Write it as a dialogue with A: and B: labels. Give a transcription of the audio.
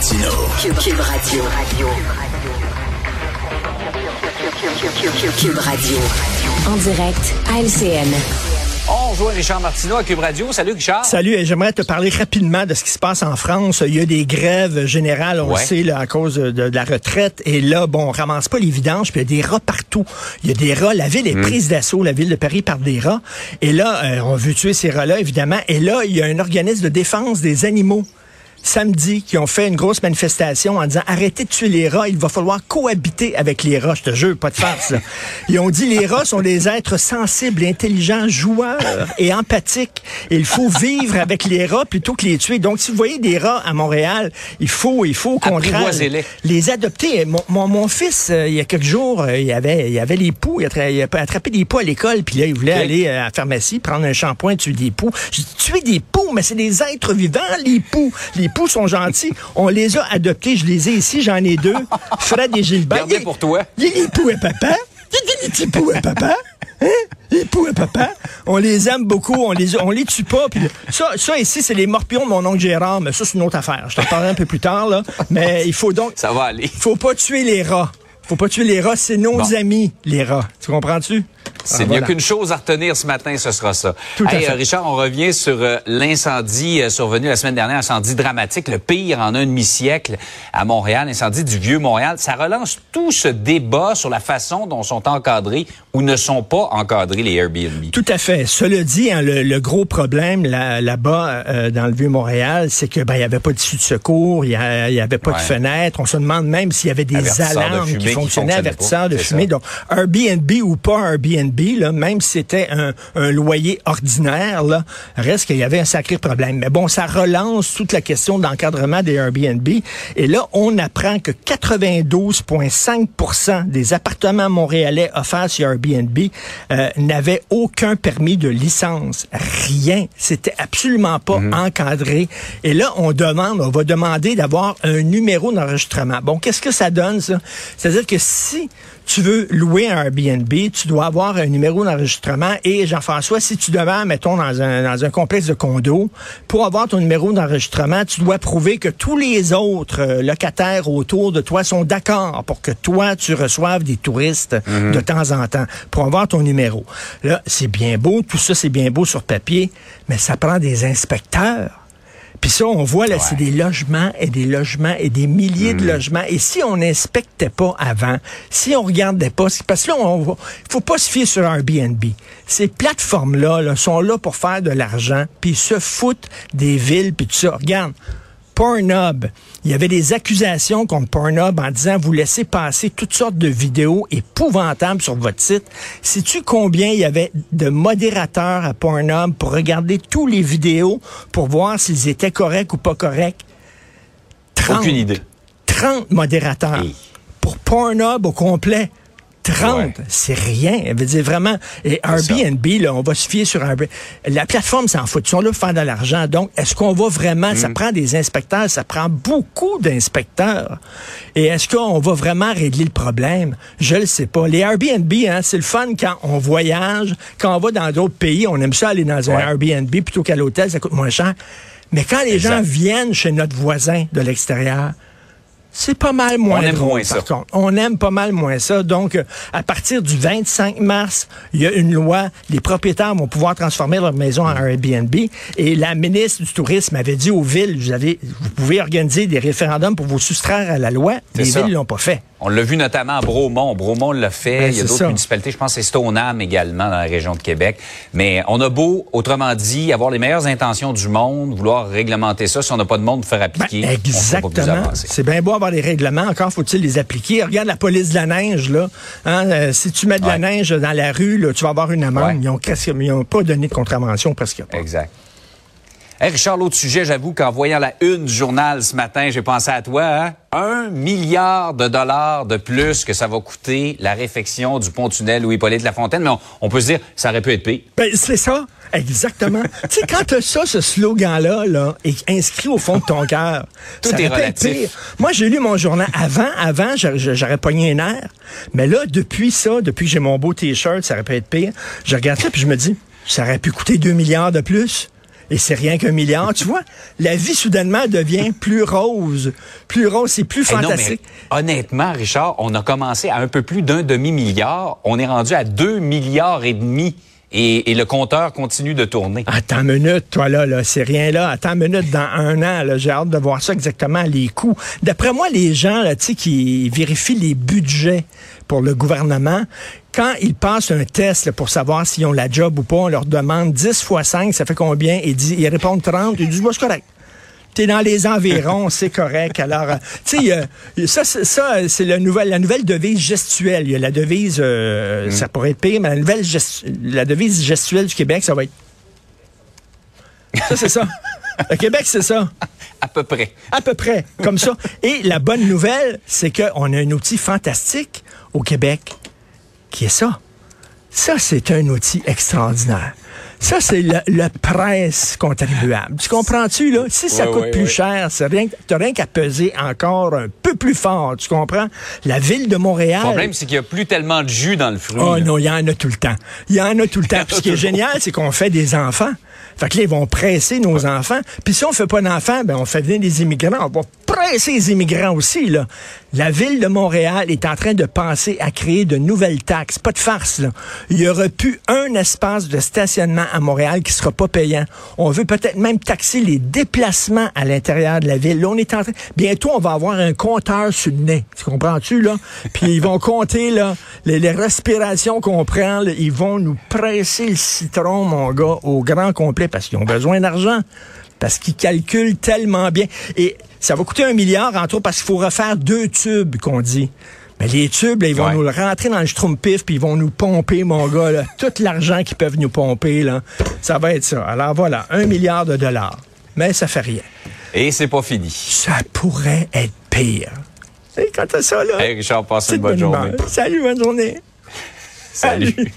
A: Martino.
B: Cube, Radio. Cube Radio. En direct à LCN.
C: On rejoint Richard Martineau à Cube Radio. Salut Richard.
D: Salut, j'aimerais te parler rapidement de ce qui se passe en France. Il y a des grèves générales, on le sait, là, à cause de, de, la retraite. Et là, bon, on ramasse pas les vidanges, puis il y a des rats partout. Il y a des rats. La ville est
C: Hmm.
D: prise d'assaut, la ville de Paris, par des rats. Et là, euh, on veut tuer ces rats-là, évidemment. Et là, il y a un organisme de défense des animaux samedi qui ont fait une grosse manifestation en disant arrêtez de tuer les rats, il va falloir cohabiter avec les rats. Je te jure, pas de farce. Là. Ils ont dit les rats sont des êtres sensibles, intelligents, joueurs et empathiques. Il faut vivre avec les rats plutôt que les tuer. Donc, si vous voyez des rats à Montréal, il faut, il faut au contraire
C: Apprivoisez-les.
D: les adopter. Mon, mon, mon fils, euh, il y a quelques jours, euh, il avait, il avait les poux. Il a, il a attrapé des poux à l'école, puis là, il voulait aller euh, à la pharmacie, prendre un shampoing, tuer des poux. J'ai dit, tuer des poux, mais c'est des êtres vivants, les poux. Les poux sont gentils. On les a adoptés. Je les ai ici, j'en ai deux. Fred et Gilbert.
C: Gardez
D: Il-
C: pour toi.
D: Il y a les poux à papa. Il y a des petits poux à papa. Hein? Les poux à papa. On les aime beaucoup. On les, on les tue pas. Puis ça, ça ici, c'est les morpions de mon oncle Gérard. Mais ça, c'est une autre affaire. Je t'en parlerai un peu plus tard, là. Mais il faut donc,
C: Ça va aller.
D: faut pas tuer les rats. Faut pas tuer les rats, c'est nos
C: Bon.
D: amis, les rats. Tu comprends-tu?
C: C'est
D: Ah, voilà.
C: qu'une chose à retenir ce matin, ce sera ça.
D: Tout à
C: Hey,
D: fait.
C: euh, Richard, on revient sur euh, l'incendie euh, survenu la semaine dernière, incendie dramatique, le pire en un demi-siècle à Montréal, l'incendie du vieux Montréal. Ça relance tout ce débat sur la façon dont sont encadrés ou ne sont pas encadrés les Airbnb.
D: Tout à fait. Cela dit, hein, le, le gros problème là- là-bas, euh, dans le Vieux-Montréal, c'est que ben il y avait pas d'issue de secours, il y, a- avait pas de fenêtre. On se demande même s'il y avait des
C: de
D: alarmes qui fonctionnaient, avertisseurs de fumée. Donc, Airbnb ou pas Airbnb, là, même si c'était un, un loyer ordinaire, là, reste qu'il y avait un sacré problème. Mais bon, ça relance toute la question d'encadrement des Airbnb. Et là, on apprend que 92,5% des appartements montréalais offerts sur Airbnb euh, n'avaient aucun permis de licence. Rien. C'était absolument pas encadré. Et là, on demande, on va demander d'avoir un numéro d'enregistrement. Bon, qu'est-ce que ça donne, ça? C'est-à-dire que si tu veux louer un Airbnb, tu dois avoir un numéro d'enregistrement. Et Jean-François, si tu demeures, mettons, dans un, dans un complexe de condo, pour avoir ton numéro d'enregistrement, tu dois prouver que tous les autres euh, locataires autour de toi sont d'accord pour que toi, tu reçoives des touristes de temps en temps pour avoir ton numéro. Là, c'est bien beau, tout ça, c'est bien beau sur papier, mais ça prend des inspecteurs. Puis ça, on voit là, c'est des logements et des logements et des milliers de logements. Et si on n'inspectait pas avant, si on regardait pas, parce que là, on va- faut pas se fier sur Airbnb. Ces plateformes-là là, sont là pour faire de l'argent, puis se foutent des villes, puis tout ça. Regarde, Pornhub. Il y avait des accusations contre Pornhub en disant vous laissez passer toutes sortes de vidéos épouvantables sur votre site. Sais-tu combien il y avait de modérateurs à Pornhub pour regarder tous les vidéos pour voir s'ils étaient corrects ou pas corrects? 30.
C: Aucune idée.
D: 30 modérateurs. Pour Pornhub au complet. 30,
C: Ouais.
D: c'est rien. Elle veut dire vraiment. Et. Airbnb, là, on va se fier sur Airbnb. La plateforme s'en fout. Ils sont là pour faire de l'argent. Donc, est-ce qu'on va vraiment.
C: Mm.
D: Ça prend des inspecteurs, ça prend beaucoup d'inspecteurs. Et est-ce qu'on va vraiment régler le problème? Je le sais pas. Les Airbnb, hein, c'est le fun quand on voyage, quand on va dans d'autres pays. On aime ça aller dans un. Airbnb plutôt qu'à l'hôtel, ça coûte moins cher. Mais quand les
C: Exact.
D: gens viennent chez notre voisin de l'extérieur, c'est pas mal moins
C: On aime
D: drôle,
C: moins
D: par
C: ça.
D: contre. On aime pas mal moins ça. Donc, euh, à partir du 25 mars, il y a une loi. Les propriétaires vont pouvoir transformer leur maison en Airbnb. Et la ministre du Tourisme avait dit aux villes, vous, avez, vous pouvez organiser des référendums pour vous soustraire à la loi. Les villes l'ont pas fait.
C: On l'a vu notamment à Bromont. Bromont l'a fait.
D: Ben,
C: Il y a d'autres municipalités. Je pense que c'est Stoneham également dans la région de Québec. Mais on a beau, autrement dit, avoir les meilleures intentions du monde, vouloir réglementer ça. Si on n'a pas de monde pour faire
D: Ben,
C: appliquer,
D: exactement. C'est bien beau avoir des règlements. Encore faut-il les appliquer. Regarde la police de la neige, là. Hein, euh, si tu mets de la neige dans la rue, là, tu vas avoir une amende.
C: Ouais.
D: Ils n'ont pas donné de contravention, presque pas.
C: Exact. Hey Richard, l'autre sujet, j'avoue qu'en voyant la une du journal ce matin, j'ai pensé à toi. Hein? Un milliard de dollars de plus que ça va coûter la réfection du pont-tunnel Louis-Hippolyte Lafontaine. Mais on, on peut se dire, ça aurait pu être pire.
D: Ben, c'est ça, exactement. tu sais, quand t'as ça, ce slogan-là, là, est inscrit au fond de ton cœur,
C: Tout
D: ça
C: est
D: aurait pu être
C: relatif.
D: pire. Moi, j'ai lu mon journal. Avant, avant, j'a- j'a- j'aurais pogné un air. Mais là, depuis ça, depuis que j'ai mon beau T-shirt, ça aurait pu être pire. Je regarde ça, puis je me dis, ça aurait pu coûter 2 milliards de plus. Et c'est rien qu'un milliard. tu vois, la vie soudainement devient plus rose. Plus rose, c'est plus
C: non,
D: fantastique.
C: mais honnêtement, Richard, on a commencé à un peu plus d'un demi-milliard. On est rendu à deux milliards et demi. Et, et le compteur continue de tourner.
D: Attends une minute, toi là, là c'est rien là. Attends une minute, dans un an, j'ai hâte de voir ça exactement, les coûts. D'après moi, les gens là, qui vérifient les budgets pour le gouvernement, quand ils passent un test pour savoir s'ils ont la job ou pas, on leur demande 10 fois 5, ça fait combien? Disent, ils répondent 30, ils disent, bah, c'est correct. T'es dans les environs, c'est correct. Alors, euh, tu sais, euh, ça, c'est- ça, c'est la nouvelle, la nouvelle devise gestuelle. Il y a la devise, euh, ça pourrait être pire, mais la nouvelle, la devise gestuelle du Québec, ça va être. Ça, c'est ça. Le Québec, c'est ça.
C: À peu près.
D: À peu près, comme ça. Et la bonne nouvelle, c'est qu'on a un outil fantastique au Québec qui est ça. Ça, c'est un outil extraordinaire. Ça, c'est le, le presse contribuable. Tu comprends-tu, là? Si ça
C: Ouais,
D: coûte
C: ouais,
D: plus
C: ouais.
D: cher, c'est rien, t'as rien qu'à peser encore un peu plus fort. Tu comprends? La ville de Montréal.
C: Le problème, c'est qu'il n'y a plus tellement de jus dans le fruit.
D: Oh
C: là.
D: non, il y en a tout le temps. Il y en a tout le temps. Puis ce qui est génial, c'est qu'on fait des enfants. Fait que là, ils vont presser nos enfants. Puis si on fait pas d'enfants, ben on fait venir des immigrants. On va presser les immigrants aussi, là. La ville de Montréal est en train de penser à créer de nouvelles taxes. Pas de farce, là. Il y aura plus un espace de stationnement à Montréal qui sera pas payant. On veut peut-être même taxer les déplacements à l'intérieur de la ville. Là, on est en train... Bientôt, on va avoir un compteur sur le nez. Tu comprends-tu, là? Puis ils vont compter, là, les, les respirations qu'on prend. là. Ils vont nous presser le citron, mon gars, au grand complet parce qu'ils ont besoin d'argent. Parce qu'ils calculent tellement bien. Et ça va coûter un milliard, entre autres, parce qu'il faut refaire deux tubes, qu'on dit. Mais les tubes, là, ils vont
C: Ouais.
D: nous le rentrer dans le schtroumpif, puis ils vont nous pomper, mon gars, là, tout l'argent qu'ils peuvent nous pomper, là. Ça va être ça. Alors voilà, un milliard de dollars. Mais ça fait rien.
C: Et c'est pas fini.
D: Ça pourrait être pire. Et quand t'as ça, là,
C: Hey, Richard, passe
D: c'est
C: une
D: bonne
C: journée.
D: humeur. Salut, bonne journée.
C: Salut.
D: Salut.